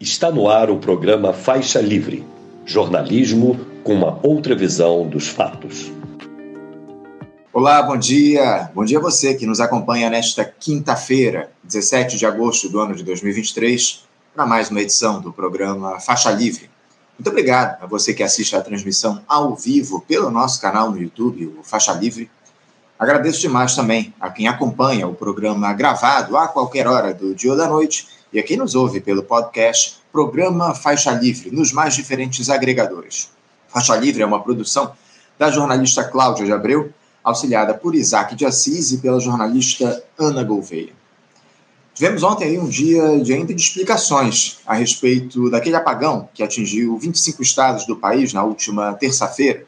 Está no ar o programa Faixa Livre jornalismo com uma outra visão dos fatos. Olá, bom dia. Bom dia a você que nos acompanha nesta quinta-feira, 17 de agosto do ano de 2023, para mais uma edição do programa Faixa Livre. Muito obrigado a você que assiste a transmissão ao vivo pelo nosso canal no YouTube, o Faixa Livre. Agradeço demais também a quem acompanha o programa gravado a qualquer hora do dia ou da noite e a quem nos ouve pelo podcast Programa Faixa Livre, nos mais diferentes agregadores. Faixa Livre é uma produção da jornalista Cláudia de Abreu, auxiliada por Isaac de Assis e pela jornalista Ana Gouveia. Tivemos ontem aí um dia de ainda de explicações a respeito daquele apagão que atingiu 25 estados do país na última terça-feira.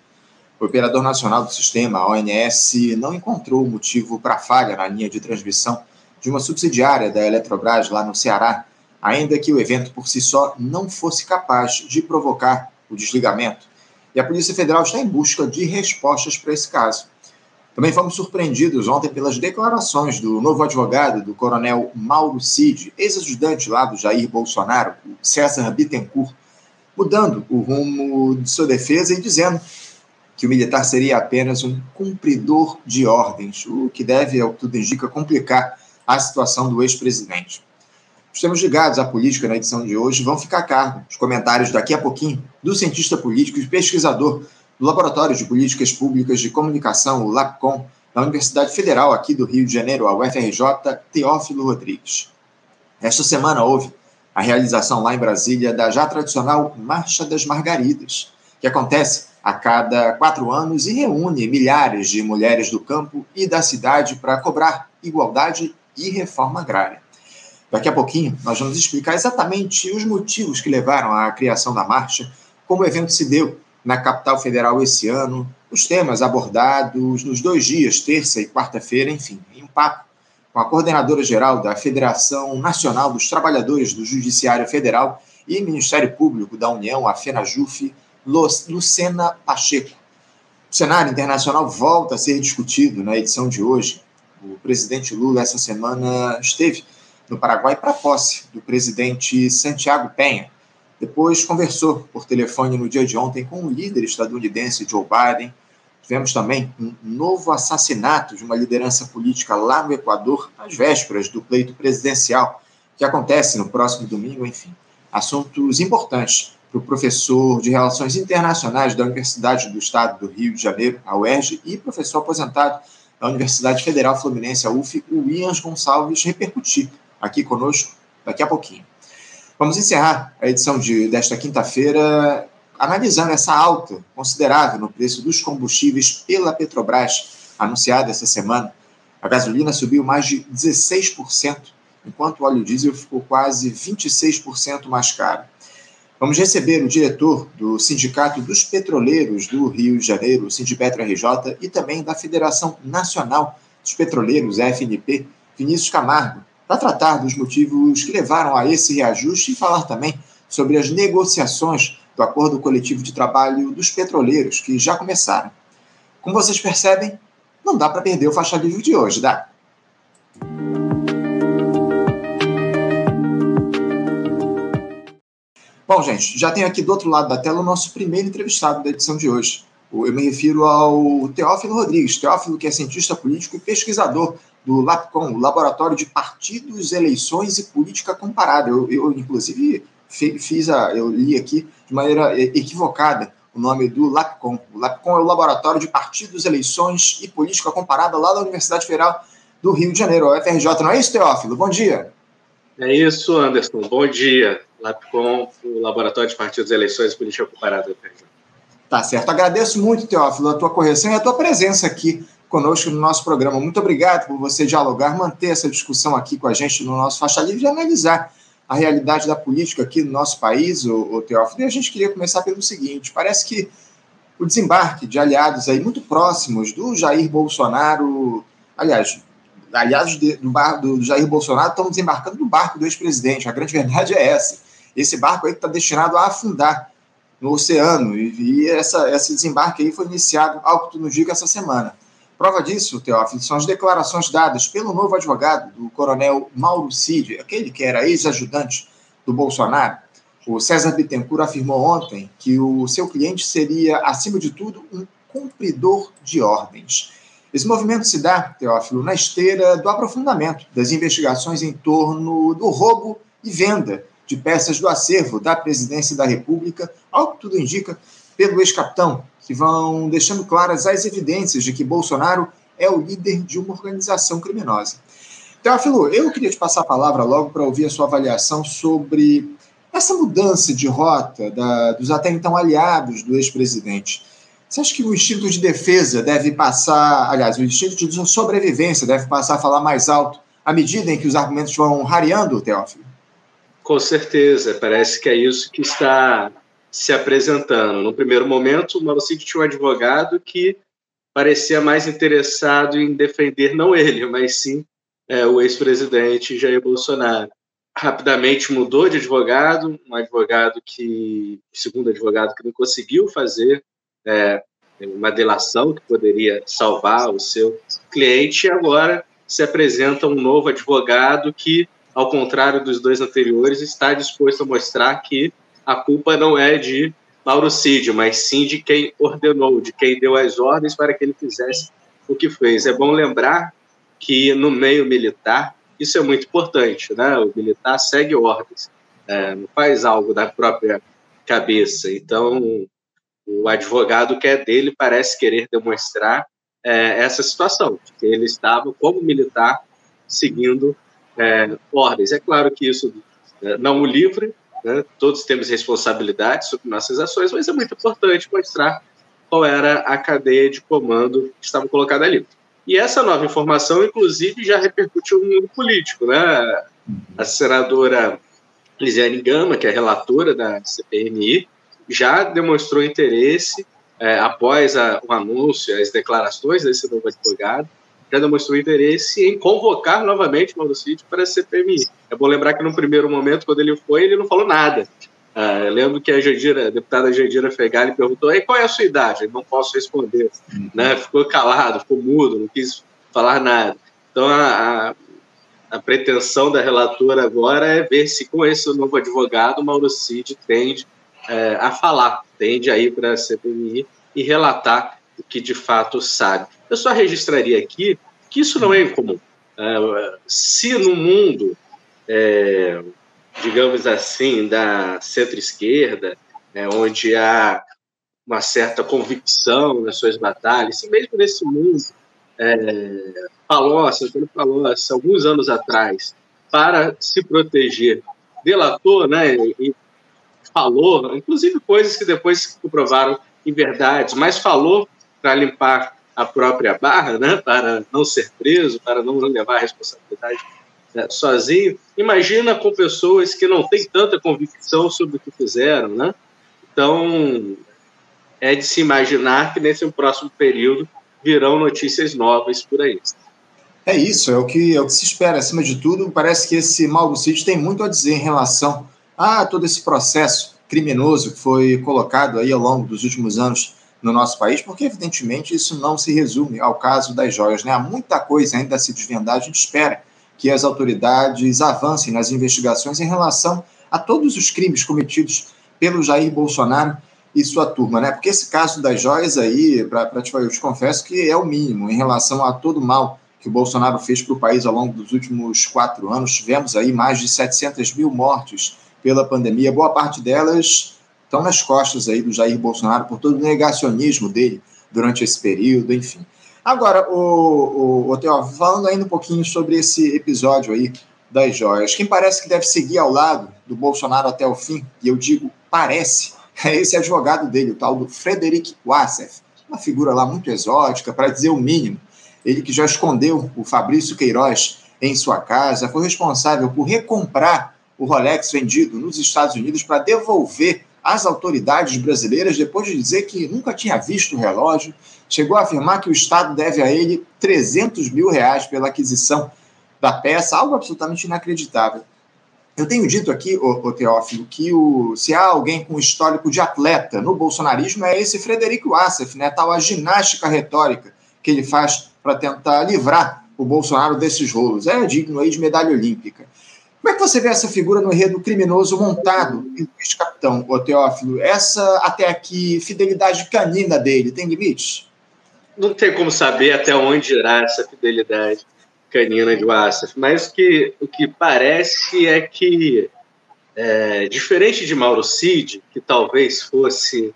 O operador nacional do sistema, a ONS, não encontrou motivo para falha na linha de transmissão de uma subsidiária da Eletrobras lá no Ceará, ainda que o evento por si só não fosse capaz de provocar o desligamento. E a Polícia Federal está em busca de respostas para esse caso. Também fomos surpreendidos ontem pelas declarações do novo advogado do coronel Mauro Cid, ex-ajudante lá do Jair Bolsonaro, César Bittencourt, mudando o rumo de sua defesa e dizendo que o militar seria apenas um cumpridor de ordens, o que deve, ao que tudo indica, complicar a situação do ex-presidente. Os temas ligados à política na edição de hoje vão ficar a cargo os comentários daqui a pouquinho do cientista político e pesquisador do Laboratório de Políticas Públicas de Comunicação, o LAPCOM, da Universidade Federal aqui do Rio de Janeiro, a UFRJ, Teófilo Rodrigues. Esta semana houve a realização lá em Brasília da já tradicional Marcha das Margaridas, que acontece a cada quatro anos e reúne milhares de mulheres do campo e da cidade para cobrar igualdade e reforma agrária. Daqui a pouquinho, nós vamos explicar exatamente os motivos que levaram à criação da marcha, como o evento se deu na capital federal esse ano, os temas abordados nos dois dias, terça e quarta-feira, enfim, em um papo com a coordenadora geral da Federação Nacional dos Trabalhadores do Judiciário Federal e Ministério Público da União, a FENAJUF, Lucena Pacheco. O cenário internacional volta a ser discutido na edição de hoje o presidente Lula, essa semana, esteve no Paraguai para posse do presidente Santiago Penha. Depois conversou por telefone no dia de ontem com o líder estadunidense Joe Biden. Tivemos também um novo assassinato de uma liderança política lá no Equador, às vésperas do pleito presidencial, que acontece no próximo domingo, enfim. Assuntos importantes para o professor de Relações Internacionais da Universidade do Estado do Rio de Janeiro, a UERJ, e professor aposentado da Universidade Federal Fluminense, a UF, o Ian Gonçalves, repercutir aqui conosco daqui a pouquinho. Vamos encerrar a edição de, desta quinta-feira analisando essa alta considerável no preço dos combustíveis pela Petrobras, anunciada essa semana. A gasolina subiu mais de 16%, enquanto o óleo diesel ficou quase 26% mais caro. Vamos receber o diretor do Sindicato dos Petroleiros do Rio de Janeiro, Sindipetro RJ, e também da Federação Nacional dos Petroleiros, FNP, Vinícius Camargo, para tratar dos motivos que levaram a esse reajuste e falar também sobre as negociações do acordo coletivo de trabalho dos petroleiros, que já começaram. Como vocês percebem, não dá para perder o faixa livre de hoje, dá? Bom, gente, já tem aqui do outro lado da tela o nosso primeiro entrevistado da edição de hoje. Eu me refiro ao Teófilo Rodrigues. Teófilo, que é cientista político e pesquisador do LAPCOM, Laboratório de Partidos, Eleições e Política Comparada. Eu, eu inclusive, fiz a, eu li aqui de maneira equivocada o nome do LAPCOM. O LAPCOM é o Laboratório de Partidos, Eleições e Política Comparada lá da Universidade Federal do Rio de Janeiro, a UFRJ. Não é isso, Teófilo? Bom dia. É isso, Anderson. Bom dia. LAPCOM, o Laboratório de Partidos, Eleições e Política Comparada. Tá certo. Agradeço muito, Teófilo, a tua correção e a tua presença aqui conosco no nosso programa. Muito obrigado por você dialogar, manter essa discussão aqui com a gente no nosso Faixa Livre e analisar a realidade da política aqui no nosso país, o, o Teófilo. E a gente queria começar pelo seguinte: parece que o desembarque de aliados aí muito próximos do Jair Bolsonaro, aliás, aliados do, bar, do Jair Bolsonaro estão desembarcando no barco do ex-presidente. A grande verdade é essa. Esse barco aí está destinado a afundar no oceano e, e essa, esse desembarque aí foi iniciado, algo que tu nos diga, essa semana. Prova disso, Teófilo, são as declarações dadas pelo novo advogado do coronel Mauro Cid, aquele que era ex-ajudante do Bolsonaro. O César Bittencourt afirmou ontem que o seu cliente seria, acima de tudo, um cumpridor de ordens. Esse movimento se dá, Teófilo, na esteira do aprofundamento das investigações em torno do roubo e venda de peças do acervo da presidência da República, ao que tudo indica, pelo ex-capitão, que vão deixando claras as evidências de que Bolsonaro é o líder de uma organização criminosa. Teófilo, eu queria te passar a palavra logo para ouvir a sua avaliação sobre essa mudança de rota da, dos até então aliados do ex-presidente. Você acha que o instinto de defesa deve passar, aliás, o instinto de sobrevivência deve passar a falar mais alto à medida em que os argumentos vão rareando, Teófilo? Com certeza, parece que é isso que está se apresentando. No primeiro momento, o Malocid tinha um advogado que parecia mais interessado em defender não ele, mas sim é, o ex-presidente Jair Bolsonaro. Rapidamente mudou de advogado, um advogado que, segundo advogado, que não conseguiu fazer é, uma delação que poderia salvar o seu cliente, e agora se apresenta um novo advogado que, ao contrário dos dois anteriores, está disposto a mostrar que a culpa não é de Mauro Cid, mas sim de quem ordenou, de quem deu as ordens para que ele fizesse o que fez. É bom lembrar que no meio militar isso é muito importante, né? O militar segue ordens, é, não faz algo da própria cabeça. Então, o advogado que é dele parece querer demonstrar é, essa situação, que ele estava como militar seguindo é, ordens. É claro que isso é, não o livra, né? todos temos responsabilidade sobre nossas ações, mas é muito importante mostrar qual era a cadeia de comando que estava colocada ali. E essa nova informação, inclusive, já repercutiu no mundo político. Né? A senadora Lisiane Gama, que é relatora da CPMI, já demonstrou interesse é, após a, o anúncio, as declarações desse novo advogado, já demonstrou interesse em convocar novamente Mauro Cid para a CPMI. É bom lembrar que no primeiro momento, quando ele foi, ele não falou nada. Eu lembro que a, Jandira, a deputada Jandira Fegali perguntou qual é a sua idade? Ele não posso responder. Uhum. Né? Ficou calado, ficou mudo, não quis falar nada. Então, a, a, a, pretensão da relatora agora é ver se com esse novo advogado, Mauro Cid tende é, a falar, tende a ir para a CPMI e relatar que de fato sabe. Eu só registraria aqui que isso não é incomum. É, se no mundo, é, digamos assim, da centro-esquerda, né, onde há uma certa convicção nas suas batalhas, se mesmo nesse mundo, é, Palocci, quando Palocci, alguns anos atrás, para se proteger, delatou né, e falou, inclusive coisas que depois se comprovaram em verdades, mas falou para limpar a própria barra, né, para não ser preso, para não levar a responsabilidade né, sozinho. Imagina com pessoas que não têm tanta convicção sobre o que fizeram, né? Então, é de se imaginar que nesse próximo período virão notícias novas por aí. É isso, é o que, é o que se espera. Acima de tudo, parece que esse Mauro Cid tem muito a dizer em relação a todo esse processo criminoso que foi colocado aí ao longo dos últimos anos no nosso país, porque evidentemente isso não se resume ao caso das joias, né? Há muita coisa ainda a se desvendar, a gente espera que as autoridades avancem nas investigações em relação a todos os crimes cometidos pelo Jair Bolsonaro e sua turma, né? Porque esse caso das joias aí, para te eu te confesso que é o mínimo em relação a todo o mal que o Bolsonaro fez para o país ao longo dos últimos quatro anos. Tivemos aí mais de 700 mil mortes pela pandemia, boa parte delas estão nas costas aí do Jair Bolsonaro por todo o negacionismo dele durante esse período, enfim. Agora, o, o, o falando ainda um pouquinho sobre esse episódio aí das joias, quem parece que deve seguir ao lado do Bolsonaro até o fim, e eu digo parece, é esse advogado dele, o tal do Frederic Wassef, uma figura lá muito exótica, para dizer o mínimo. Ele que já escondeu o Fabrício Queiroz em sua casa, foi responsável por recomprar o Rolex vendido nos Estados Unidos para devolver às autoridades brasileiras depois de dizer que nunca tinha visto o relógio. Chegou a afirmar que o Estado deve a ele 300 mil reais pela aquisição da peça, algo absolutamente inacreditável. Eu tenho dito aqui, ô, ô Teófilo, que o, se há alguém com histórico de atleta no bolsonarismo é esse Frederico Wassef, né? Tal a ginástica retórica que ele faz para tentar livrar o Bolsonaro desses rolos. É digno aí de medalha olímpica. Como é que você vê essa figura no enredo criminoso montado pelo ex-capitão, o Teófilo? Essa, até aqui, fidelidade canina dele, tem limites? Não tem como saber até onde irá essa fidelidade canina de Wassaf, mas o que, o que parece é que, é, diferente de Mauro Cid, que talvez fosse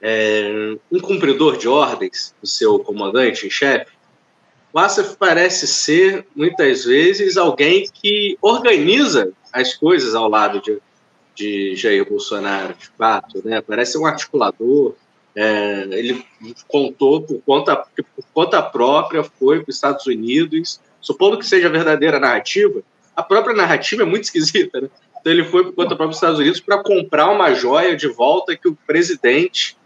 é, um cumpridor de ordens do seu comandante em chefe, o Assaf parece ser, muitas vezes, alguém que organiza as coisas ao lado de, de Jair Bolsonaro, de fato. Né? Parece um articulador. É, ele contou por conta, por conta própria, foi para os Estados Unidos, supondo que seja a verdadeira narrativa, a própria narrativa é muito esquisita, né? Então ele foi por conta própria para os Estados Unidos para comprar uma joia de volta que o presidente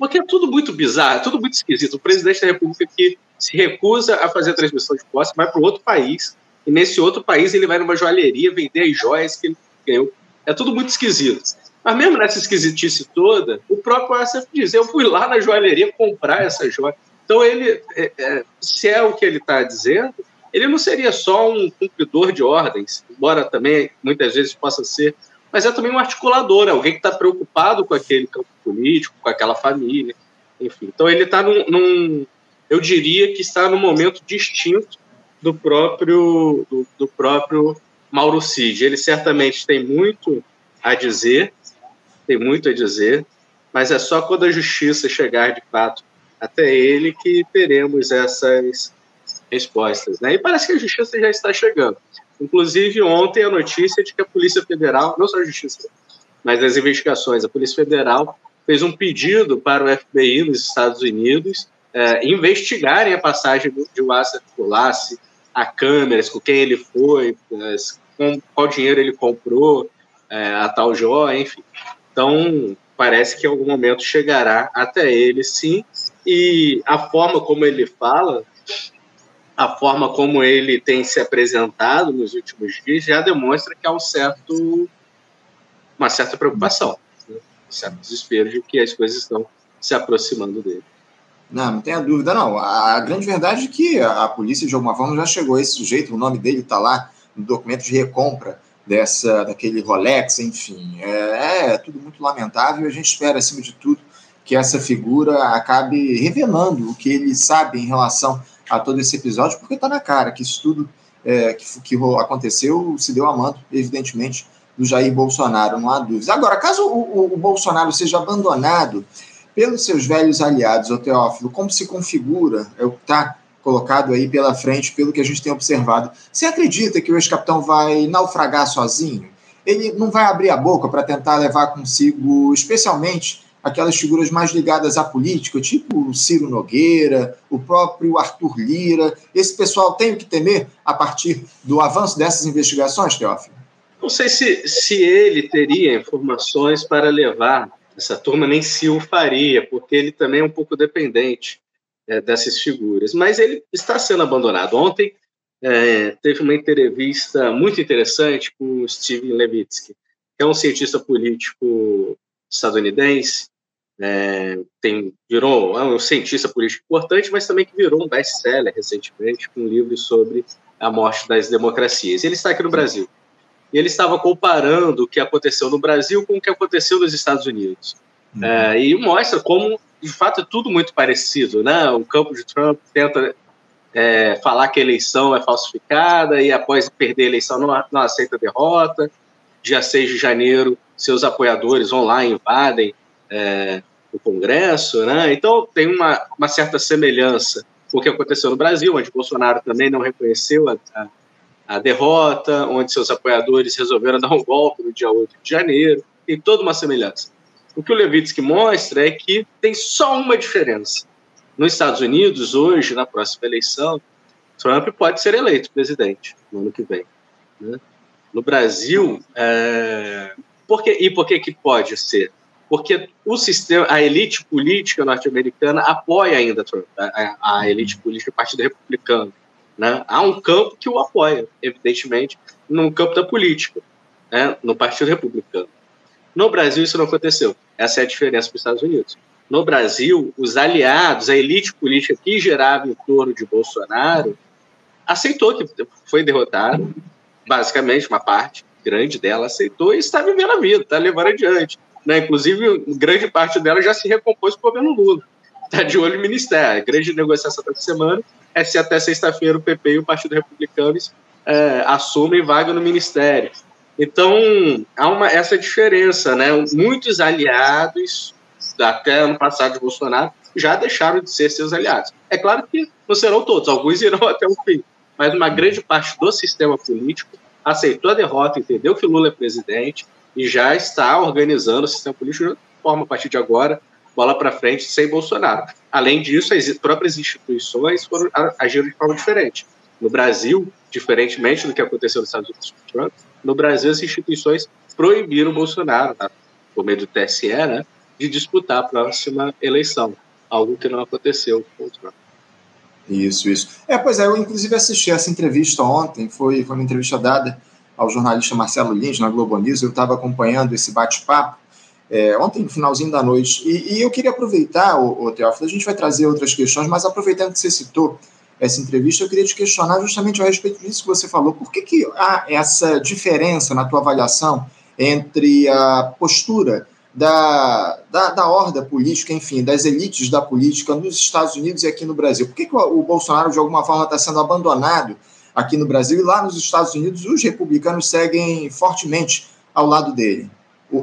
porque é tudo muito bizarro, é tudo muito esquisito. O presidente da República que se recusa a fazer a transmissão de posse vai para outro país, e nesse outro país ele vai numa joalheria vender as joias que ele ganhou. É tudo muito esquisito. Mas mesmo nessa esquisitice toda, o próprio Assaf diz: eu fui lá na joalheria comprar essa joia. Então, ele, é, é, se é o que ele está dizendo, ele não seria só um cumpridor de ordens, embora também muitas vezes possa ser mas é também um articulador, é alguém que está preocupado com aquele campo político, com aquela família, enfim. Então ele está num, num, eu diria que está num momento distinto do próprio do, do próprio Mauro Cid. Ele certamente tem muito a dizer, tem muito a dizer, mas é só quando a justiça chegar de fato até ele que teremos essas respostas. Né? E parece que a justiça já está chegando. Inclusive, ontem a notícia de que a Polícia Federal, não só a Justiça, mas as investigações, a Polícia Federal fez um pedido para o FBI nos Estados Unidos é, investigarem a passagem de Wassef Kulassi, a câmeras, com quem ele foi, com qual dinheiro ele comprou é, a tal joia, enfim. Então, parece que em algum momento chegará até ele, sim, e a forma como ele fala a forma como ele tem se apresentado nos últimos dias já demonstra que há um certo, uma certa preocupação, né? um certo desespero de que as coisas estão se aproximando dele. Não, não tenha dúvida, não. A grande verdade é que a polícia, de alguma forma, já chegou a esse sujeito, o nome dele está lá no documento de recompra dessa, daquele Rolex, enfim. É, é tudo muito lamentável. A gente espera, acima de tudo, que essa figura acabe revelando o que ele sabe em relação a todo esse episódio, porque está na cara que isso tudo é, que, que, aconteceu se deu a mando, evidentemente, do Jair Bolsonaro, não há dúvidas. Agora, caso o, o, o Bolsonaro seja abandonado pelos seus velhos aliados, o Teófilo, como se configura, é o que está colocado aí pela frente, pelo que a gente tem observado. Você acredita que o ex-capitão vai naufragar sozinho? Ele não vai abrir a boca para tentar levar consigo, especialmente aquelas figuras mais ligadas à política, tipo o Ciro Nogueira, o próprio Arthur Lira. Esse pessoal tem o que temer a partir do avanço dessas investigações, Teófilo? Não sei se, se ele teria informações para levar essa turma, nem se o faria, porque ele também é um pouco dependente é, dessas figuras. Mas ele está sendo abandonado. Ontem é, teve uma entrevista muito interessante com o Steven Levitsky, que é um cientista político estadunidense, é, tem, virou é um cientista político importante, mas também que virou um best-seller recentemente, com um livro sobre a morte das democracias. Ele está aqui no Brasil. E ele estava comparando o que aconteceu no Brasil com o que aconteceu nos Estados Unidos. Uhum. É, e mostra como, de fato, é tudo muito parecido. Né? O campo de Trump tenta é, falar que a eleição é falsificada e, após perder a eleição, não, não aceita a derrota. Dia 6 de janeiro, seus apoiadores vão lá, invadem é, o Congresso, né? Então tem uma, uma certa semelhança com o que aconteceu no Brasil, onde Bolsonaro também não reconheceu a, a, a derrota, onde seus apoiadores resolveram dar um golpe no dia 8 de janeiro, tem toda uma semelhança. O que o Levitsky mostra é que tem só uma diferença. Nos Estados Unidos, hoje, na próxima eleição, Trump pode ser eleito presidente no ano que vem. Né? No Brasil, é, por que, e por que, que pode ser? Porque o sistema, a elite política norte-americana apoia ainda Trump, a, a, elite política, o Partido Republicano. Né? Há um campo que o apoia, evidentemente, no campo da política, né? no Partido Republicano. No Brasil, isso não aconteceu. Essa é a diferença para os Estados Unidos. No Brasil, os aliados, a elite política que gerava em torno de Bolsonaro, aceitou que foi derrotado, basicamente, uma parte grande dela aceitou e está vivendo a vida, está levando adiante. Né? Inclusive, grande parte dela já se recompôs com o governo Lula. Está de olho no Ministério. A grande negociação dessa semana é se até sexta-feira o PP e o Partido Republicano é, assumem vaga no Ministério. Então, há uma, essa diferença. Né? Muitos aliados, até ano passado de Bolsonaro, já deixaram de ser seus aliados. É claro que não serão todos, alguns irão até o fim, mas uma grande parte do sistema político aceitou a derrota, entendeu que Lula é presidente e já está organizando o sistema político de forma a partir de agora, bola para frente, sem Bolsonaro. Além disso, as próprias instituições foram agindo de forma diferente. No Brasil, diferentemente do que aconteceu nos Estados Unidos com Trump, no Brasil as instituições proibiram Bolsonaro, tá? por meio do TSE, né, de disputar a próxima eleição, algo que não aconteceu com o Trump. Isso, isso. É, pois é, eu inclusive assisti essa entrevista ontem, foi, foi uma entrevista dada ao jornalista Marcelo Lins na Globo News, eu estava acompanhando esse bate-papo é, ontem, no finalzinho da noite, e, e eu queria aproveitar, o, o Teófilo, a gente vai trazer outras questões, mas aproveitando que você citou essa entrevista, eu queria te questionar justamente a respeito disso que você falou. Por que, que há essa diferença na tua avaliação entre a postura da, da, da horda política, enfim, das elites da política nos Estados Unidos e aqui no Brasil. Por que, que o, o Bolsonaro, de alguma forma, está sendo abandonado aqui no Brasil e lá nos Estados Unidos os republicanos seguem fortemente ao lado dele?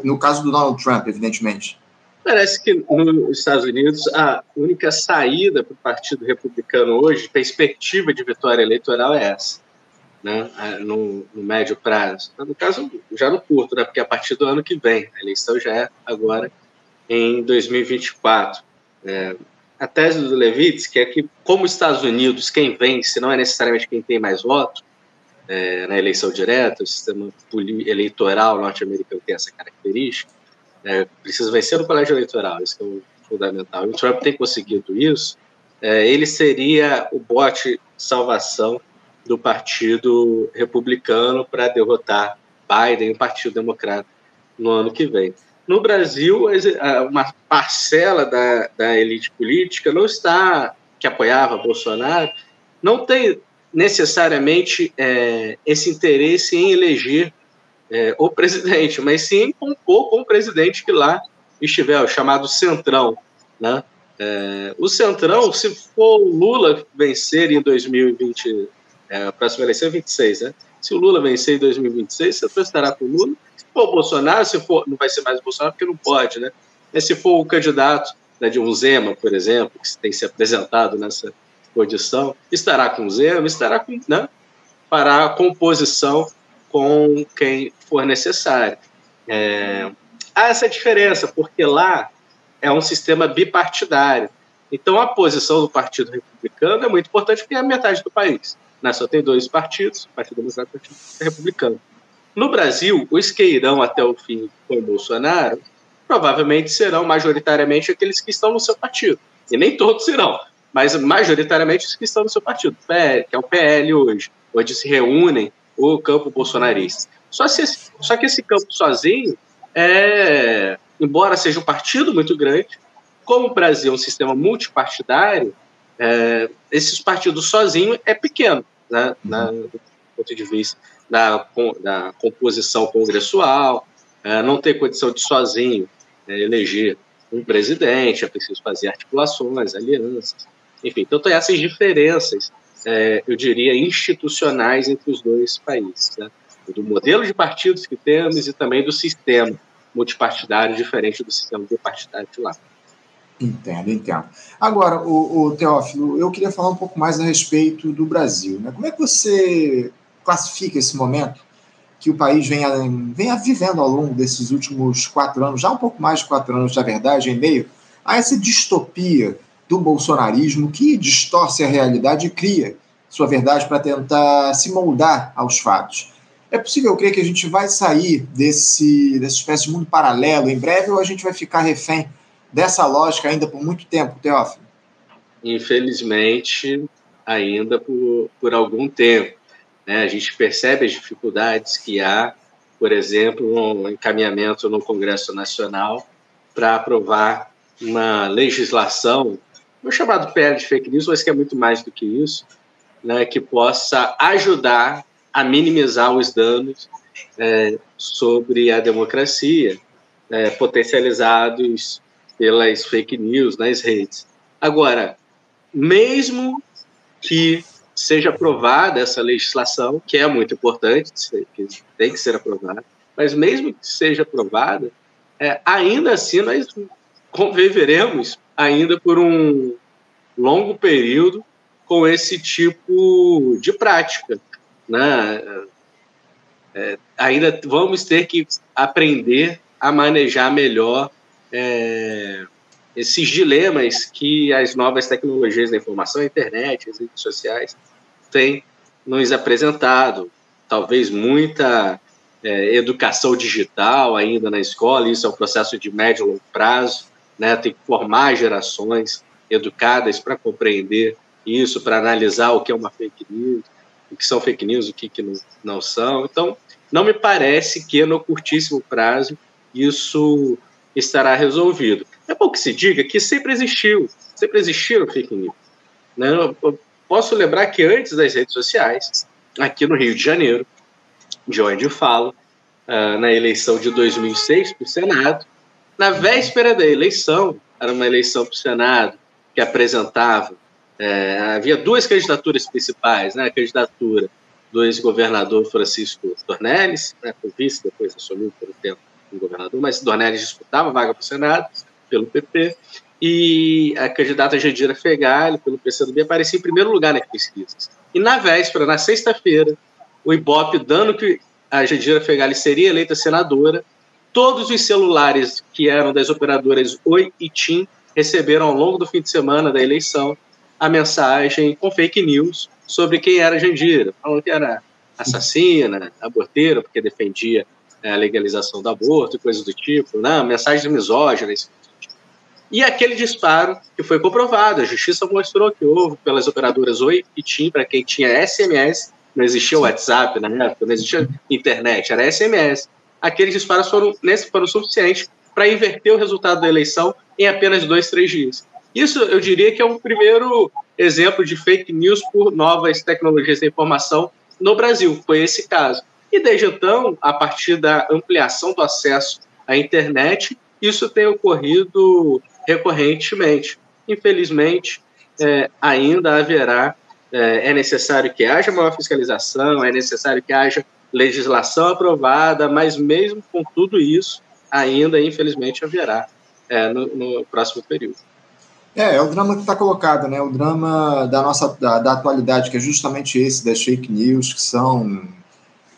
No caso do Donald Trump, evidentemente. Parece que nos Estados Unidos a única saída para o Partido Republicano hoje, perspectiva de vitória eleitoral, é essa né, no, no, médio prazo. No caso, já no curto, né, porque a partir do ano que vem, a eleição já é agora em 2024. É, a tese do Levitsky é que, como os Estados Unidos, quem vence não é necessariamente quem tem mais voto é, na eleição direta, o sistema eleitoral norte-americano tem essa característica, é, precisa vencer no colégio eleitoral, isso é o fundamental. E o Trump tem conseguido isso, é, ele seria o bote salvação do Partido Republicano para derrotar Biden e o Partido Democrata no ano que vem. No Brasil, uma parcela da, da elite política não está, que apoiava Bolsonaro, não tem necessariamente é, esse interesse em eleger é, o presidente, mas sim compor com o presidente que lá estiver, o chamado Centrão. Né? É, o Centrão, se for Lula vencer em 2020, é, a próxima eleição é 26, né? Se o Lula vencer em 2026, você estará com o Lula. Se for o Bolsonaro, se for, não vai ser mais o Bolsonaro, porque não pode, né? Mas se for o candidato né, de um Zema, por exemplo, que tem se apresentado nessa condição, estará com o Zema, estará com, né? Para a composição com quem for necessário. É, há essa diferença, porque lá é um sistema bipartidário. Então, a posição do Partido Republicano é muito importante, porque é a metade do país. Né? Só tem dois partidos, Partido Democrata e Partido Republicano. No Brasil, os que irão até o fim com o Bolsonaro provavelmente serão majoritariamente aqueles que estão no seu partido. E nem todos irão, mas majoritariamente os que estão no seu partido, que é o PL hoje, onde se reúnem o campo bolsonarista. Só, se só que esse campo sozinho, é, embora seja um partido muito grande, como o Brasil é um sistema multipartidário, é, esses partidos sozinhos é pequeno, né, na, do ponto de vista da, da composição congressual, é, não tem condição de sozinho é, eleger um presidente, é preciso fazer articulações, alianças, enfim. Então, tem essas diferenças, é, eu diria, institucionais entre os dois países, né, do modelo de partidos que temos e também do sistema multipartidário diferente do sistema bipartidário de lá. Entendo, entendo. Agora, o, o, Teófilo, eu queria falar um pouco mais a respeito do Brasil. Né? Como é que você classifica esse momento que o país venha, venha vivendo ao longo desses últimos quatro anos, já um pouco mais de quatro anos, na verdade, em meio a essa distopia do bolsonarismo que distorce a realidade e cria sua verdade para tentar se moldar aos fatos. É possível crer que a gente vai sair desse, dessa espécie de mundo paralelo em breve ou a gente vai ficar refém dessa lógica ainda por muito tempo, Teófilo? Infelizmente, ainda por, por algum tempo. Né? A gente percebe as dificuldades que há, por exemplo, um encaminhamento no Congresso Nacional para aprovar uma legislação, o chamado PL de fake news, mas que é muito mais do que isso, né, que possa ajudar a minimizar os danos é, sobre a democracia, é, potencializados pelas fake news nas redes. Agora, mesmo que seja aprovada essa legislação, que é muito importante, que tem que ser aprovada, mas mesmo que seja aprovada, é, ainda assim nós conviveremos ainda por um longo período com esse tipo de prática. Né? É, ainda vamos ter que aprender a manejar melhor é, esses dilemas que as novas tecnologias da informação, a internet, as redes sociais, têm nos apresentado. Talvez muita é, educação digital ainda na escola, isso é um processo de médio e longo prazo, né? tem que formar gerações educadas para compreender isso, para analisar o que é uma fake news, o que são fake news, o que, que não, não são. Então, não me parece que no curtíssimo prazo isso estará resolvido. É bom que se diga que sempre existiu, sempre existiram fake news. Né? Eu posso lembrar que antes das redes sociais, aqui no Rio de Janeiro, de onde eu falo, uh, na eleição de 2006 para o Senado, na véspera da eleição, era uma eleição para o Senado que apresentava, é, havia duas candidaturas principais, né? a candidatura do ex-governador Francisco Dornelles, né, foi vice, depois assumiu por um tempo como governador, mas Dornelles disputava a vaga para o Senado pelo PP, e a candidata Jandira Fegali, pelo PCdoB, aparecia em primeiro lugar nas pesquisas. E na véspera, na sexta-feira, o Ibope, dando que a Jandira Fegali seria eleita senadora, todos os celulares que eram das operadoras Oi e TIM receberam ao longo do fim de semana da eleição a mensagem com fake news sobre quem era Jandira, falando que era assassina, aborteira, porque defendia a legalização do aborto e coisas do tipo, né? mensagens misóginas. E aquele disparo que foi comprovado, a justiça mostrou que houve pelas operadoras Oi e TIM, para quem tinha SMS, não existia WhatsApp na época, não existia internet, era SMS. Aqueles disparos foram, nesse, foram suficientes para inverter o resultado da eleição em apenas dois, três dias. Isso eu diria que é um primeiro exemplo de fake news por novas tecnologias da informação no Brasil. Foi esse caso. E desde então, a partir da ampliação do acesso à internet, isso tem ocorrido recorrentemente. Infelizmente, é, ainda haverá, é, é necessário que haja maior fiscalização, é necessário que haja legislação aprovada, mas mesmo com tudo isso, ainda, infelizmente, haverá é, no, no próximo período. É, é o drama que está colocado, né? O drama da nossa da, da, atualidade, que é justamente esse das fake news que são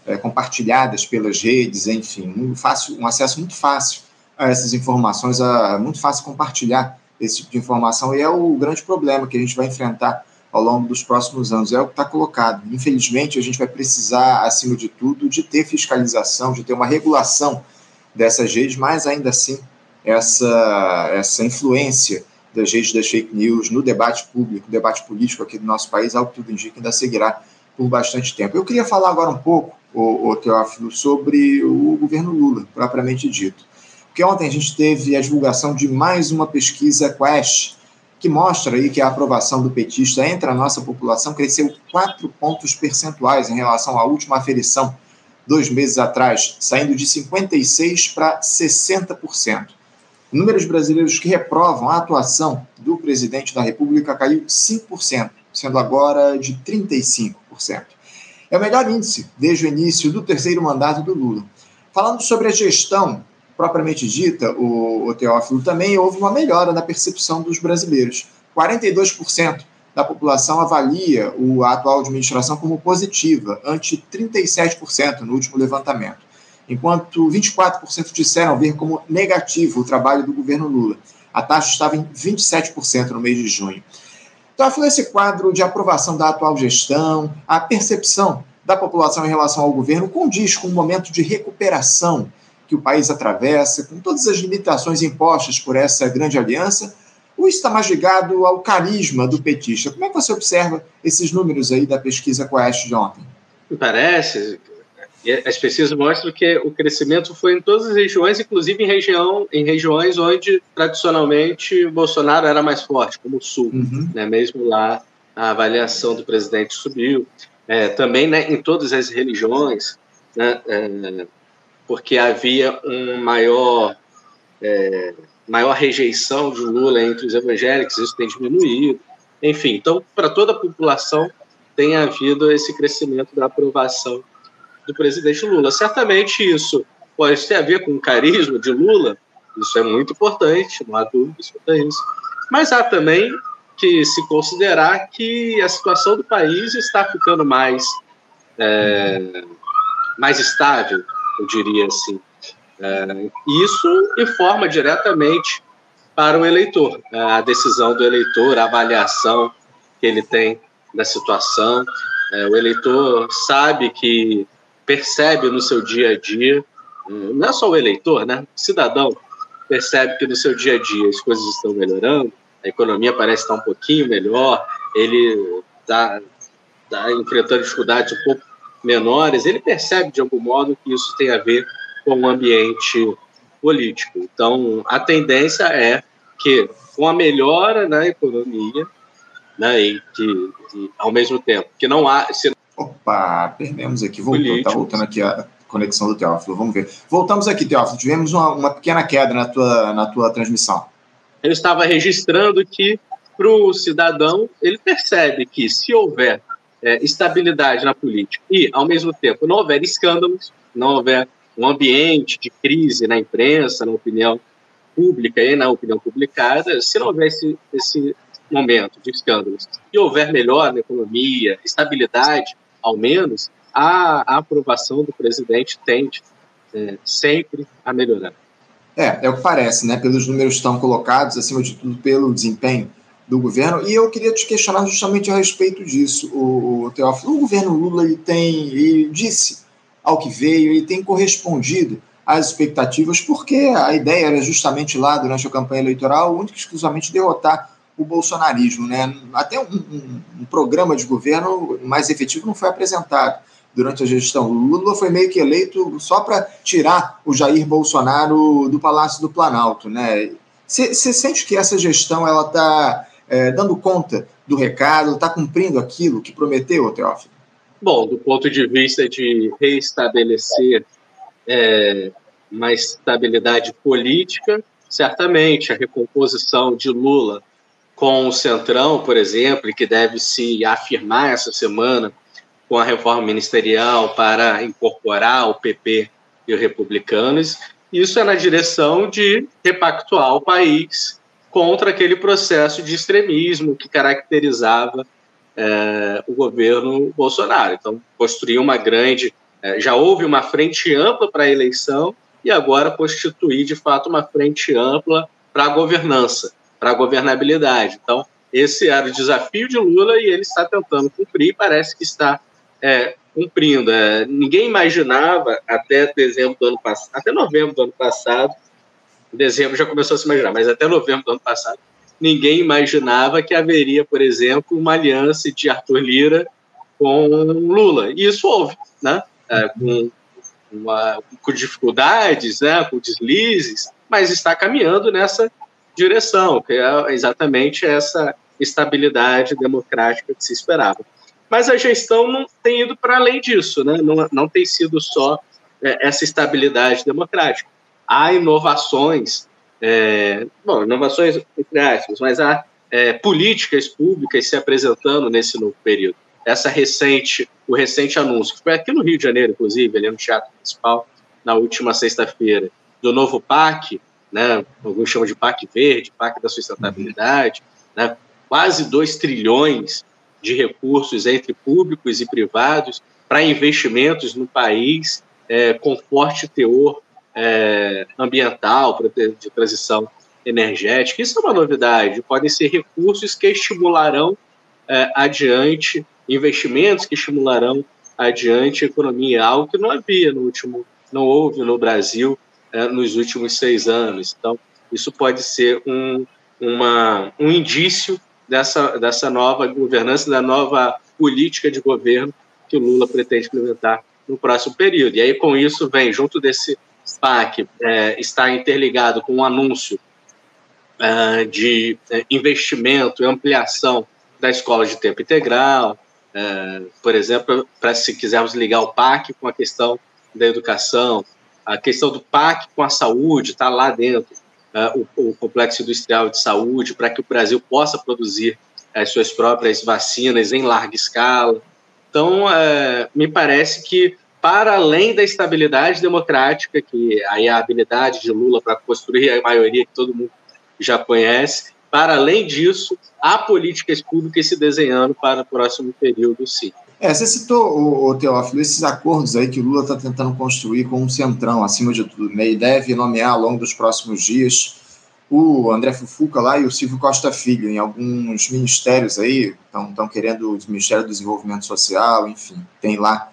é, compartilhadas pelas redes, enfim, um, fácil, um acesso muito fácil a essas informações, a, muito fácil compartilhar esse tipo de informação e é o grande problema que a gente vai enfrentar ao longo dos próximos anos. É o que está colocado. Infelizmente, a gente vai precisar, acima de tudo, de ter fiscalização, de ter uma regulação dessas redes, mas ainda assim essa essa influência das redes das fake news no debate público, debate político aqui do nosso país, algo que tudo indica, ainda seguirá por bastante tempo. Eu queria falar agora um pouco, o, o Teófilo, sobre o governo Lula, propriamente dito. Porque ontem a gente teve a divulgação de mais uma pesquisa Quest, que mostra aí que a aprovação do petista entre a nossa população cresceu quatro pontos percentuais em relação à última aferição, dois meses atrás, saindo de 56% para 60%. O número de brasileiros que reprovam a atuação do presidente da República caiu 5%, sendo agora de 35%. É o melhor índice desde o início do terceiro mandato do Lula. Falando sobre a gestão propriamente dita, o, o Teófilo, também houve uma melhora na percepção dos brasileiros. 42% da população avalia a atual administração como positiva, ante 37% no último levantamento enquanto 24% disseram ver como negativo o trabalho do governo Lula. A taxa estava em 27% no mês de junho. Então, esse quadro de aprovação da atual gestão, a percepção da população em relação ao governo condiz com o momento de recuperação que o país atravessa, com todas as limitações impostas por essa grande aliança, ou está mais ligado ao carisma do petista? Como é que você observa esses números aí da pesquisa Quest de ontem? Me parece as pesquisas mostram que o crescimento foi em todas as regiões, inclusive em, região, em regiões onde tradicionalmente Bolsonaro era mais forte, como o Sul. Uhum. Né? Mesmo lá a avaliação do presidente subiu. é, também né, em todas as religiões, né, é, porque havia um maior, é, maior rejeição de Lula entre os evangélicos, isso tem diminuído. Enfim, então, para toda a população tem havido esse crescimento da aprovação do presidente Lula. Certamente isso pode ter a ver com o carisma de Lula, isso é muito importante, não há dúvida quanto a isso. Mas há também que se considerar que a situação do país está ficando mais, é, mais estável, eu diria assim. É, isso informa diretamente para o eleitor, a decisão do eleitor, a avaliação que ele tem da situação. É, o eleitor sabe que percebe no seu dia a dia, não é só o eleitor, né? O cidadão percebe que no seu dia a dia as coisas estão melhorando, a economia parece estar um pouquinho melhor, ele está tá enfrentando dificuldades um pouco menores, ele percebe de algum modo que isso tem a ver com o ambiente político. Então, a tendência é que, com a melhora na economia, né, e que, e, ao mesmo tempo que não há. Se... Opa, perdemos aqui, voltou, está voltando aqui a conexão do Teófilo, vamos ver. Voltamos aqui, Teófilo, tivemos uma, uma pequena queda na tua, na tua transmissão. Eu estava registrando que para o cidadão ele percebe que se houver é, estabilidade na política e, ao mesmo tempo, não houver escândalos, não houver um ambiente de crise na imprensa, na opinião pública e na opinião publicada, se não houver esse, esse momento de escândalos e houver melhor na economia, estabilidade, ao menos, a, aprovação do presidente tende é, sempre a melhorar. É, é o que parece, né? Pelos números estão colocados, acima de tudo pelo desempenho do governo. E eu queria te questionar justamente a respeito disso, o, o Teófilo. O governo Lula ele tem, ele disse ao que veio, ele tem correspondido às expectativas, porque a ideia era justamente lá, durante a campanha eleitoral, única e exclusivamente derrotar o bolsonarismo. Né? Até um, um, um programa de governo mais efetivo não foi apresentado durante a gestão. Lula foi meio que eleito só para tirar o Jair Bolsonaro do Palácio do Planalto, né? Você sente que essa gestão ela está é, dando conta do recado, está cumprindo aquilo que prometeu, Teófilo? Bom, do ponto de vista de reestabelecer é, uma estabilidade política, certamente a recomposição de Lula com o Centrão, por exemplo, que deve se afirmar essa semana com a reforma ministerial para incorporar o PP e os republicanos. Isso é na direção de repactuar o país contra aquele processo de extremismo que caracterizava é, o governo Bolsonaro. Então, construir uma grande. É, já houve uma frente ampla para a eleição e agora constituir, de fato, uma frente ampla para a governança, para a governabilidade. Então, esse era o desafio de Lula e ele está tentando cumprir, parece que está é, cumprindo. É, ninguém imaginava até dezembro do ano passado, até novembro do ano passado, dezembro já começou a se imaginar, mas até novembro do ano passado, ninguém imaginava que haveria, por exemplo, uma aliança de Arthur Lira com Lula. E isso houve, né? É, com, uma, com dificuldades, né? com deslizes, mas está caminhando nessa direção, que é exatamente essa estabilidade democrática que se esperava. Mas a gestão não tem ido para além disso, né? não, não tem sido só é, essa estabilidade democrática. Há inovações, é, bom, inovações entre aspas, mas há é, políticas públicas se apresentando nesse novo período. Essa recente, o recente anúncio, que foi aqui no Rio de Janeiro, inclusive, ali no Teatro Municipal, na última sexta-feira, do novo PAC, né, alguns chamam de PAC Verde, PAC da Sustentabilidade, né, quase 2 trilhões de recursos entre públicos e privados para investimentos no país é, com forte teor é, ambiental, de transição energética. Isso é uma novidade. Podem ser recursos que estimularão é, adiante investimentos que estimularão adiante a economia, algo que não havia no último, não houve no Brasil é, nos últimos seis anos. Então, isso pode ser um, uma, um indício dessa, dessa nova governança, da nova política de governo que o Lula pretende implementar no próximo período. E aí, com isso, vem, junto desse SPAC, é, está interligado com um anúncio é, de é, investimento e ampliação da escola de tempo integral, é, por exemplo, para se quisermos ligar o PAC com a questão da educação, a questão do PAC com a saúde está lá dentro, é, o, o, complexo industrial de saúde, para que o Brasil possa produzir as suas próprias vacinas em larga escala. Então, é, me parece que, para além da estabilidade democrática, que aí a habilidade de Lula para construir a maioria que todo mundo já conhece, para além disso, há políticas públicas se desenhando para o próximo período, sim. É, você citou, o, o Teófilo, esses acordos aí que o Lula está tentando construir com um centrão, acima de tudo, né? E deve nomear ao longo dos próximos dias o André Fufuca lá e o Silvio Costa Filho em alguns ministérios aí, estão querendo o Ministério do Desenvolvimento Social, enfim, tem lá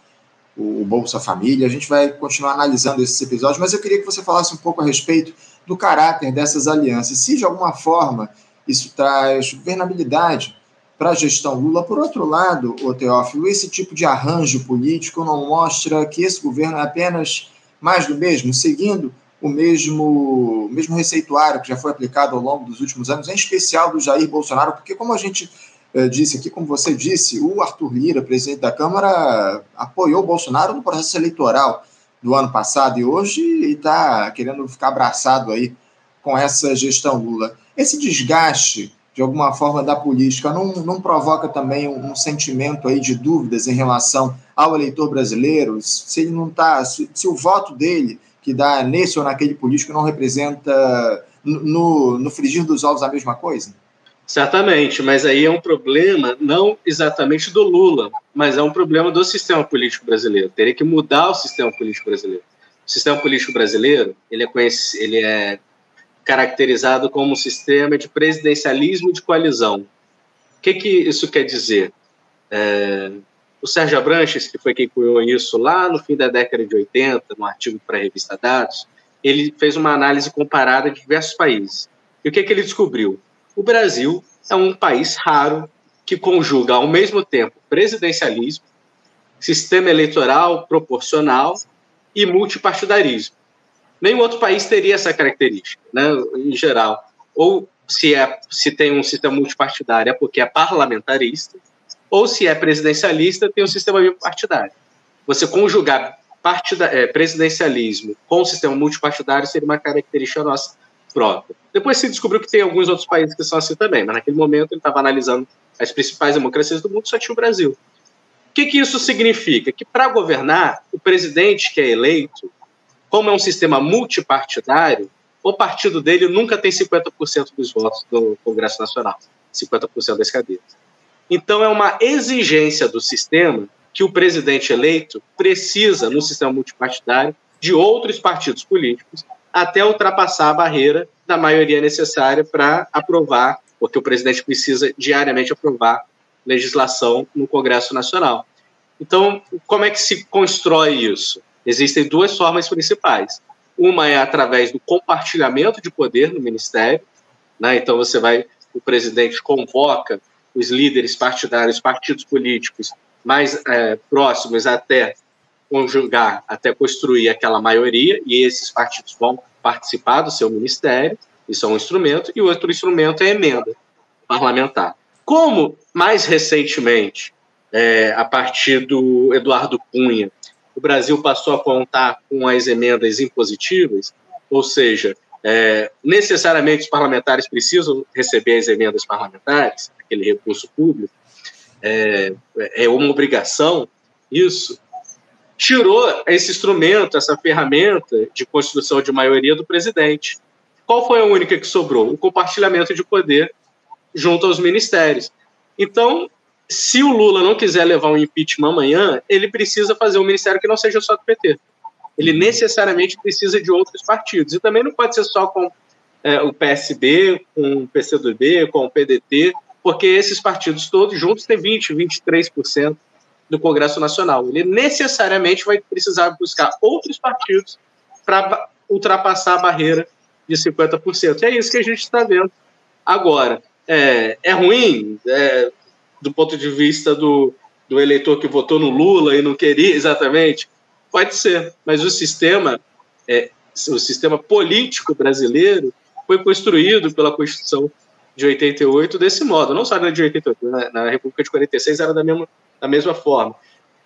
o, o Bolsa Família. A gente vai continuar analisando esses episódios, mas eu queria que você falasse um pouco a respeito do caráter dessas alianças. Se de alguma forma isso traz governabilidade para a gestão Lula. Por outro lado, o Teófilo, esse tipo de arranjo político não mostra que esse governo é apenas mais do mesmo, seguindo o mesmo, mesmo receituário que já foi aplicado ao longo dos últimos anos, em especial do Jair Bolsonaro, porque, como a gente eh, disse aqui, como você disse, o Arthur Lira, presidente da Câmara, apoiou o Bolsonaro no processo eleitoral do ano passado e hoje está querendo ficar abraçado aí com essa gestão Lula. Esse desgaste, de alguma forma, da política não, não provoca também um, um sentimento aí de dúvidas em relação ao eleitor brasileiro? Se ele não está, se, se, o voto dele, que dá nesse ou naquele político, não representa no, no frigir dos ovos a mesma coisa? Certamente, mas aí é um problema não exatamente do Lula, mas é um problema do sistema político brasileiro. Teria que mudar o sistema político brasileiro. O sistema político brasileiro ele é, ele é caracterizado como um sistema de presidencialismo de coalizão. O que, que isso quer dizer? É, o Sérgio Abranches, que foi quem cunhou isso lá no fim da década de 80, no artigo para a revista Dados, ele fez uma análise comparada de diversos países. E o que, que ele descobriu? O Brasil é um país raro que conjuga ao mesmo tempo presidencialismo, sistema eleitoral proporcional e multipartidarismo. Nenhum outro país teria essa característica, né, em geral. Ou se, é, se tem um sistema multipartidário é porque é parlamentarista, ou se é presidencialista, tem um sistema bipartidário. Você conjugar partida, é, presidencialismo com o sistema multipartidário seria uma característica nossa própria. Depois se descobriu que tem alguns outros países que são assim também, mas naquele momento ele estava analisando as principais democracias do mundo, só tinha o Brasil. O que, que isso significa? Que para governar, o presidente que é eleito, como é um sistema multipartidário, o partido dele nunca tem 50% dos votos do Congresso Nacional, 50% das cadeiras. Então, é uma exigência do sistema que o presidente eleito precisa, no sistema multipartidário, de outros partidos políticos até ultrapassar a barreira da maioria necessária para aprovar, porque o presidente precisa diariamente aprovar legislação no Congresso Nacional. Então, como é que se constrói isso? Existem duas formas principais. Uma é através do compartilhamento de poder no ministério, né? Então você vai, o presidente convoca os líderes partidários, partidos políticos mais é, próximos até conjugar, até construir aquela maioria, e esses partidos vão participar do seu ministério, isso é um instrumento, e o outro instrumento é emenda parlamentar. Como, mais recentemente, é, a partir do Eduardo Cunha, o Brasil passou a contar com as emendas impositivas, ou seja, é, necessariamente os parlamentares precisam receber as emendas parlamentares, aquele recurso público, é, é uma obrigação isso, tirou esse instrumento, essa ferramenta de construção de maioria do presidente. Qual foi a única que sobrou? O compartilhamento de poder junto aos ministérios. Então, se o Lula não quiser levar um impeachment amanhã, ele precisa fazer um ministério que não seja só do PT. Ele necessariamente precisa de outros partidos. E também não pode ser só com é, o PSB, com o PCdoB, com o PDT, porque esses partidos todos juntos têm 20%, 23% do Congresso Nacional. Ele necessariamente vai precisar buscar outros partidos para ultrapassar a barreira de 50%. É isso que a gente está vendo agora. É, é ruim? É, do ponto de vista do, do eleitor que votou no Lula e não queria exatamente? Pode ser, mas o sistema, é, o sistema político brasileiro foi construído pela Constituição de 88 desse modo, não só na de 88, na, na República de 46 era da mesma, da mesma forma.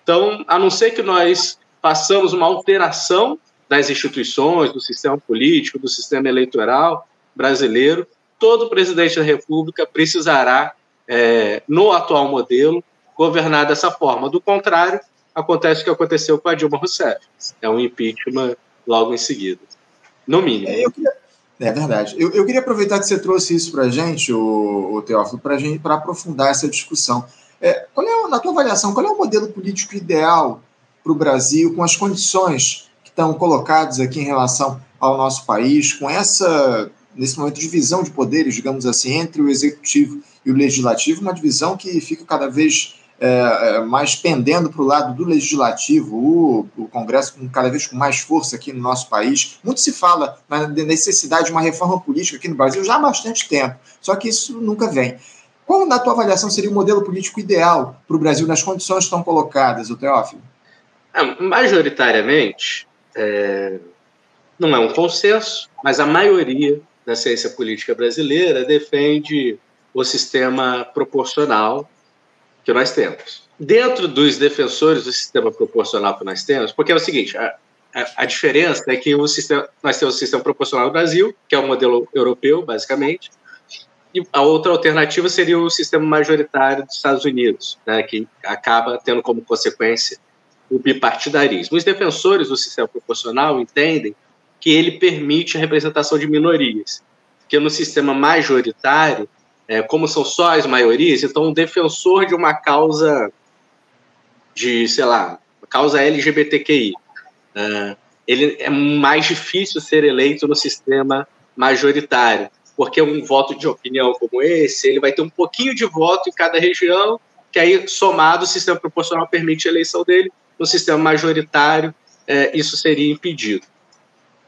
Então, a não ser que nós façamos uma alteração das instituições, do sistema político, do sistema eleitoral brasileiro, todo presidente da República precisará, é, no atual modelo, governar dessa forma. Do contrário, acontece o que aconteceu com a Dilma Rousseff. É um impeachment logo em seguida. No mínimo. É, queria, é verdade. Eu, eu, queria aproveitar que você trouxe isso para a gente, o, o Teófilo, para aprofundar essa discussão. É, qual é, na tua avaliação, qual é o modelo político ideal para o Brasil, com as condições que estão colocadas aqui em relação ao nosso país, com essa, nesse momento, divisão de poderes, digamos assim, entre o executivo e o legislativo, uma divisão que fica cada vez é, é mais pendendo para o lado do legislativo, o, o, Congresso com cada vez com mais força aqui no nosso país. Muito se fala na necessidade de uma reforma política aqui no Brasil já há bastante tempo, só que isso nunca vem. Qual, na tua avaliação, seria o modelo político ideal para o Brasil nas condições que estão colocadas, o Teófilo? É, majoritariamente, é, não é um consenso, mas a maioria da ciência política brasileira defende o sistema proporcional que nós temos. Dentro dos defensores do sistema proporcional que nós temos, porque é o seguinte, a, a, a diferença é que o sistema, nós temos o sistema proporcional no Brasil, que é o modelo europeu, basicamente, e a outra alternativa seria o sistema majoritário dos Estados Unidos, né, que acaba tendo como consequência o bipartidarismo. Os defensores do sistema proporcional entendem que ele permite a representação de minorias, que no sistema majoritário, é, como são só as maiorias, então um defensor de uma causa de, sei lá, causa LGBTQI, é, ele é mais difícil ser eleito no sistema majoritário porque um voto de opinião como esse, ele vai ter um pouquinho de voto em cada região, que aí, somado, o sistema proporcional permite a eleição dele, no sistema majoritário, é, isso seria impedido.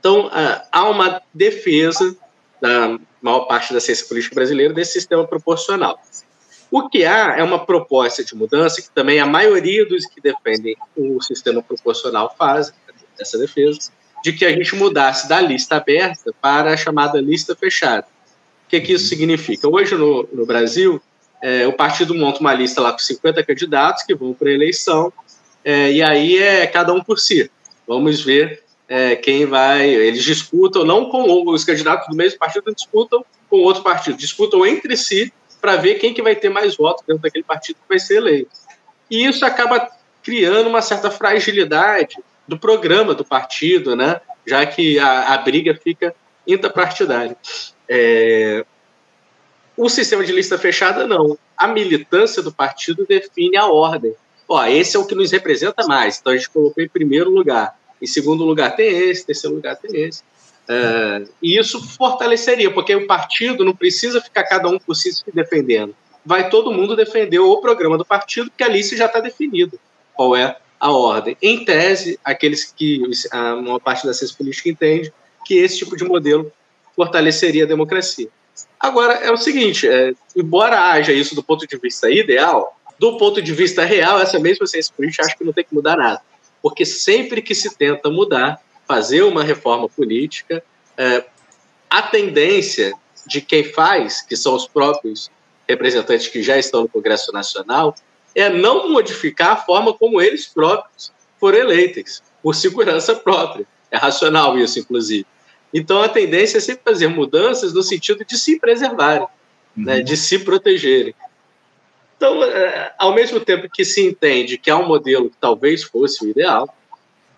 Então, é, há uma defesa da maior parte da ciência política brasileira desse sistema proporcional. O que há é uma proposta de mudança que também a maioria dos que defendem o sistema proporcional faz essa defesa, de que a gente mudasse da lista aberta para a chamada lista fechada que, que isso significa? Hoje, no, no Brasil, é, o partido monta uma lista lá com 50 candidatos que vão para a eleição, é, e aí é cada um por si. Vamos ver é, quem vai. Eles disputam, não com os candidatos do mesmo partido, disputam com outro partido, disputam entre si para ver quem que vai ter mais votos dentro daquele partido que vai ser eleito. E isso acaba criando uma certa fragilidade do programa do partido, né? já que a, a briga fica intrapartidária. É... O sistema de lista fechada, não. A militância do partido define a ordem. Ó, esse é o que nos representa mais. Então a gente colocou em primeiro lugar. Em segundo lugar tem esse, terceiro lugar tem esse. É... e isso fortaleceria, porque o partido não precisa ficar cada um por si se defendendo. Vai todo mundo defender o programa do partido, porque ali já está definido qual é a ordem. Em tese, aqueles que a maior parte da ciência política entende que esse tipo de modelo fortaleceria a democracia. Agora, é o seguinte: é, embora haja isso do ponto de vista ideal, do ponto de vista real, essa mesma ciência política acha que não tem que mudar nada. Porque sempre que se tenta mudar, fazer uma reforma política, é, a tendência de quem faz, que são os próprios representantes que já estão no Congresso Nacional, é não modificar a forma como eles próprios foram eleitos, por segurança própria. É racional isso, inclusive. Então a tendência é sempre fazer mudanças no sentido de se preservarem, uhum. né, de se protegerem. Então, é, ao mesmo tempo que se entende que há um modelo que talvez fosse o ideal,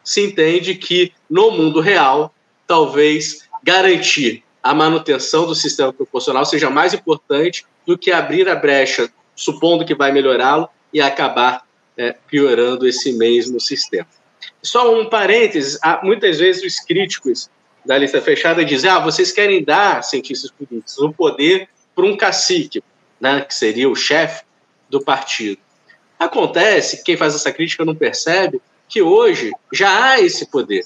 se entende que no mundo real, talvez garantir a manutenção do sistema proporcional seja mais importante do que abrir a brecha, supondo que vai melhorá-lo, e acabar é, piorando esse mesmo sistema. Só um parênteses: muitas vezes os críticos da lista fechada dizer: ah, vocês querem dar, cientistas políticos, o poder para um cacique, né, que seria o chefe do partido. Acontece, quem faz essa crítica não percebe que hoje já há esse poder,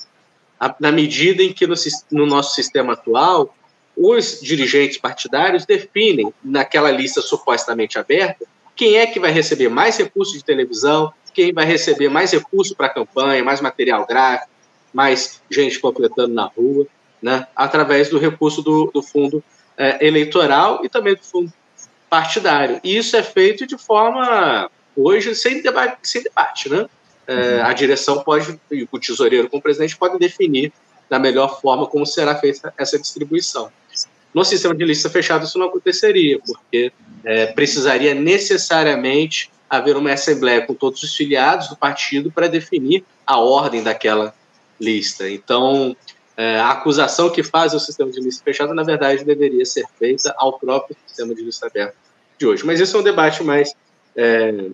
na medida em que no, no nosso sistema atual, os dirigentes partidários definem, naquela lista supostamente aberta, quem é que vai receber mais recursos de televisão, quem vai receber mais recursos para a campanha, mais material gráfico, mais gente completando na rua, né, através do recurso do, do fundo é, eleitoral e também do fundo partidário. E isso é feito de forma hoje sem debate, sem debate né? É, a direção pode, e o tesoureiro com o presidente podem definir da melhor forma como será feita essa distribuição. No sistema de lista fechada isso não aconteceria, porque é, precisaria necessariamente haver uma assembleia com todos os filiados do partido para definir a ordem daquela lista. Então, é, a acusação que faz o sistema de lista fechada, na verdade, deveria ser feita ao próprio sistema de lista aberta de hoje. Mas isso é um debate mais, é,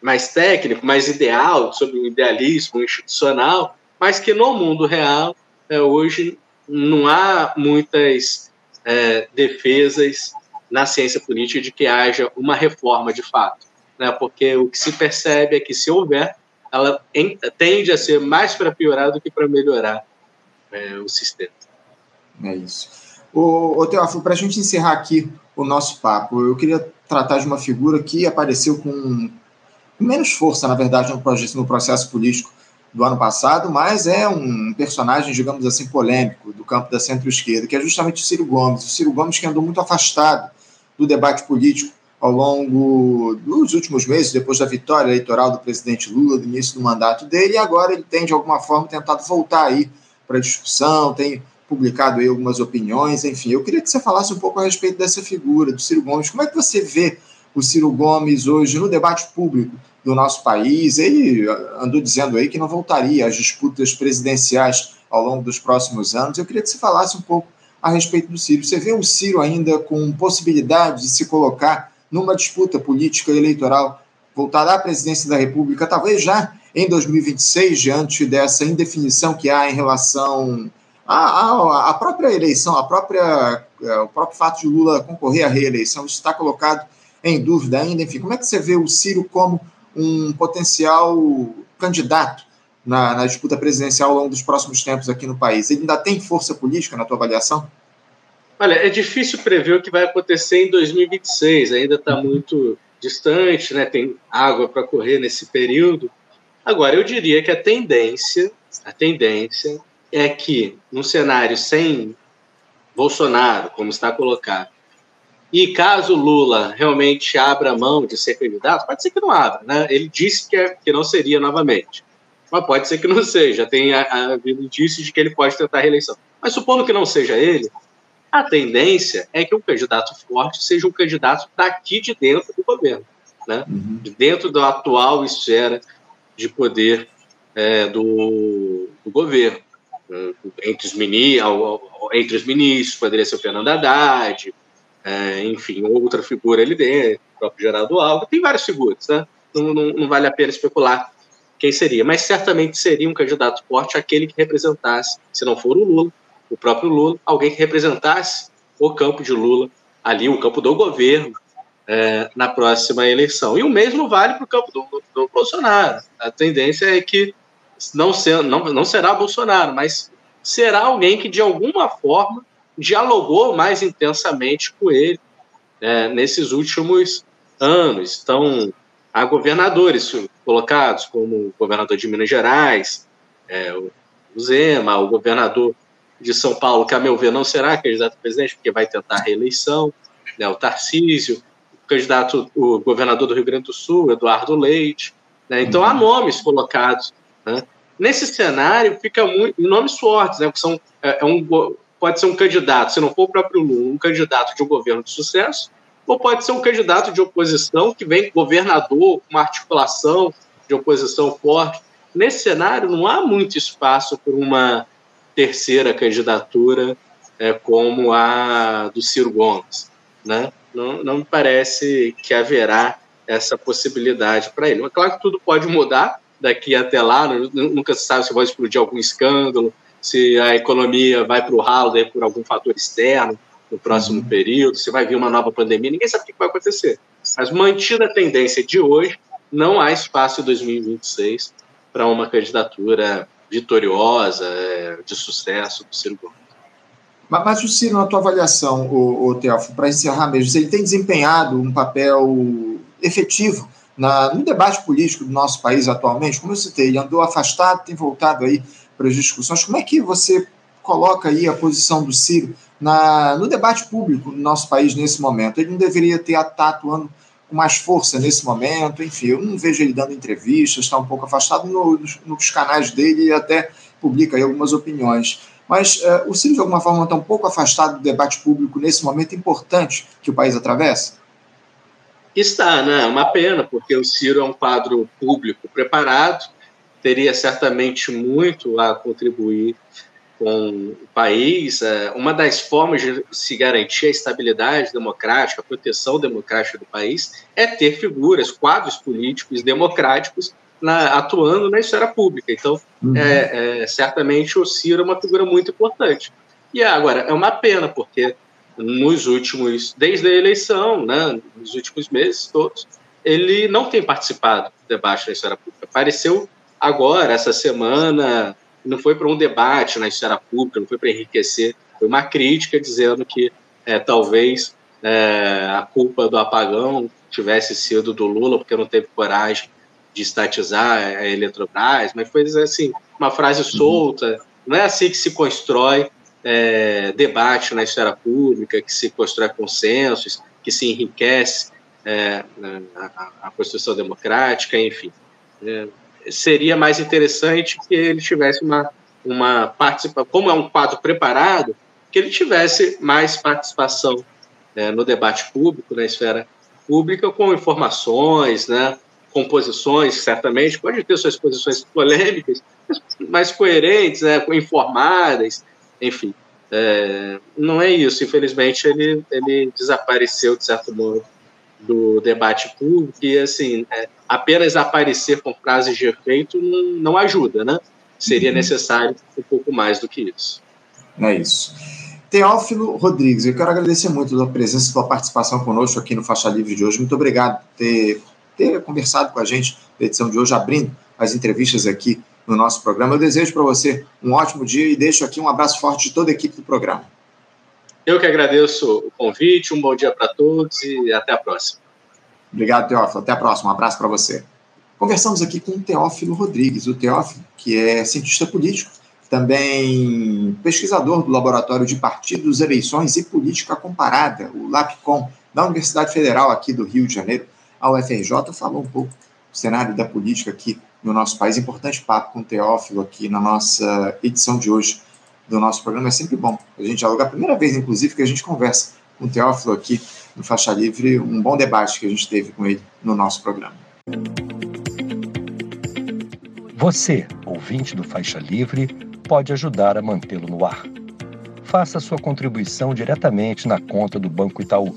mais técnico, mais ideal, sobre o idealismo institucional, mas que no mundo real, é, hoje, não há muitas é, defesas na ciência política de que haja uma reforma de fato. Né? Porque o que se percebe é que, se houver, ela tende a ser mais para piorar do que para melhorar é, o sistema. É isso. Ô, ô Teófilo, para a gente encerrar aqui o nosso papo, eu queria tratar de uma figura que apareceu com menos força, na verdade, no processo político do ano passado, mas é um personagem, digamos assim, polêmico do campo da centro-esquerda, que é justamente o Ciro Gomes. O Ciro Gomes que andou muito afastado do debate político ao longo dos últimos meses, depois da vitória eleitoral do presidente Lula, do início do mandato dele, e agora ele tem, de alguma forma, tentado voltar aí para discussão, tem publicado aí algumas opiniões, enfim. Eu queria que você falasse um pouco a respeito dessa figura do Ciro Gomes. Como é que você vê o Ciro Gomes hoje no debate público do nosso país? Ele andou dizendo aí que não voltaria às disputas presidenciais ao longo dos próximos anos. Eu queria que você falasse um pouco a respeito do Ciro. Você vê o Ciro ainda com possibilidade de se colocar numa disputa política eleitoral voltará à presidência da República, talvez já em 2026, diante dessa indefinição que há em relação à, à, própria eleição, a própria, é, o próprio fato de Lula concorrer à reeleição, isso está colocado em dúvida ainda. Enfim, como é que você vê o Ciro como um potencial candidato na, na disputa presidencial ao longo dos próximos tempos aqui no país? Ele ainda tem força política na tua avaliação? Olha, é difícil prever o que vai acontecer em 2026, ainda está muito distante, né? tem água para correr nesse período. Agora, eu diria que a tendência, a tendência é que, num cenário sem Bolsonaro, como está colocado, e caso Lula realmente abra mão de ser candidato, pode ser que não abra, né? Ele disse que, é, que não seria novamente. Mas pode ser que não seja. Tem havido indícios de que ele pode tentar a reeleição. Mas supondo que não seja ele, a tendência é que um candidato forte seja um candidato daqui de dentro do governo, né? Uhum. De dentro da atual esfera de poder é, do, do, governo. Entre os, mini, entre os ministros, poderia ser o Fernando Haddad, é, enfim, outra figura ali dentro, o próprio Geraldo Alves, tem várias figuras, né? Não, não, não, vale a pena especular quem seria, mas certamente seria um candidato forte aquele que representasse, se não for o Lula, o próprio Lula, alguém que representasse o campo de Lula ali, o campo do governo, é, na próxima eleição. E o mesmo vale para o campo do, do, Bolsonaro. A tendência é que não, ser, não, não será Bolsonaro, mas será alguém que de alguma forma dialogou mais intensamente com ele é, nesses últimos anos. Então, há governadores colocados, como o governador de Minas Gerais, é, o Zema, o governador de São Paulo, que, a meu ver, não será candidato a presidente, porque vai tentar a reeleição, né, o Tarcísio, candidato, o governador do Rio Grande do Sul, Eduardo Leite. Né, então, uhum. há nomes colocados. Né. Nesse cenário, fica muito. nomes fortes, né, que são, é, é um, pode ser um candidato, se não for o próprio Lula, um candidato de um governo de sucesso, ou pode ser um candidato de oposição que vem governador, com uma articulação de oposição forte. Nesse cenário, não há muito espaço para uma terceira candidatura é, como a do Ciro Gomes. Né? Não, não me parece que haverá essa possibilidade para ele. Mas claro que tudo pode mudar daqui até lá, nunca se sabe se vai explodir algum escândalo, se a economia vai para o ralo por algum fator externo no próximo uhum. período, se vai vir uma nova pandemia, ninguém sabe o que vai acontecer. Mas mantida a tendência de hoje, não há espaço em 2026 para uma candidatura vitoriosa, é, de sucesso do Ciro Gomes. Mas, mas o Ciro, na tua avaliação, o, o Teófilo, para encerrar mesmo, ele tem desempenhado um papel efetivo na, no debate político do nosso país atualmente? Como eu citei, ele andou afastado, tem voltado aí para as discussões. Como é que você coloca aí a posição do Ciro na, no debate público do nosso país nesse momento? Ele não deveria ter atuando com mais força nesse momento. Enfim, eu não vejo ele dando entrevistas, está um pouco afastado no, nos, nos, canais dele e até publica aí algumas opiniões. Mas uh, o Ciro, de alguma forma, está um pouco afastado do debate público nesse momento importante que o país atravessa? Está, né? É uma pena, porque o Ciro é um quadro público preparado, teria certamente muito a contribuir com o país. É, uma das formas de se garantir a estabilidade democrática, a proteção democrática do país, é ter figuras, quadros políticos democráticos na, atuando na esfera pública. Então, uhum. é, é, certamente o Ciro é uma figura muito importante. E agora, é uma pena, porque nos últimos, desde a eleição, né, nos últimos meses todos, ele não tem participado do debate na esfera pública. Apareceu agora, essa semana, não foi para um debate na esfera pública, não foi para enriquecer, foi uma crítica dizendo que é, talvez é, a culpa do apagão tivesse sido do Lula, porque não teve coragem de estatizar a Eletrobras, mas foi assim, uma frase solta, não é assim que se constrói é, debate na esfera pública, que se constrói consensos, que se enriquece é, a, a, Constituição Democrática, enfim. É, seria mais interessante que ele tivesse uma, uma participação, como é um quadro preparado, que ele tivesse mais participação é, no debate público, na esfera pública, com informações, né, composições, certamente, pode ter suas posições polêmicas, mas coerentes, né, informadas, enfim. É, não é isso, infelizmente ele, ele desapareceu, de certo modo, do debate público e, assim, é, apenas aparecer com frases de efeito não, não ajuda, né? Seria uhum. necessário um pouco mais do que isso. É isso. Teófilo Rodrigues, eu quero agradecer muito a presença e sua participação conosco aqui no Faixa Livre de hoje. Muito obrigado por ter, ter conversado com a gente na edição de hoje, abrindo as entrevistas aqui no nosso programa. Eu desejo para você um ótimo dia e deixo aqui um abraço forte de toda a equipe do programa. Eu que agradeço o convite, um bom dia para todos e até a próxima. Obrigado, Teófilo. Até a próxima. Um abraço para você. Conversamos aqui com o Teófilo Rodrigues. O Teófilo, que é cientista político, também pesquisador do Laboratório de Partidos, Eleições e Política Comparada, o LAPCOM, da Universidade Federal aqui do Rio de Janeiro, a UFRJ, falou um pouco do cenário da política aqui no nosso país. Importante papo com o Teófilo aqui na nossa edição de hoje do nosso programa. É sempre bom a gente dialogar. Primeira vez, inclusive, que a gente conversa com o Teófilo aqui no Faixa Livre. Um bom debate que a gente teve com ele no nosso programa. Você, ouvinte do Faixa Livre, pode ajudar a mantê-lo no ar. Faça sua contribuição diretamente na conta do Banco Itaú,